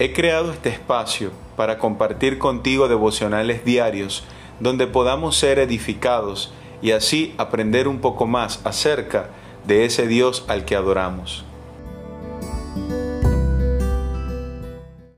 He creado este espacio para compartir contigo devocionales diarios donde podamos ser edificados y así aprender un poco más acerca de ese Dios al que adoramos.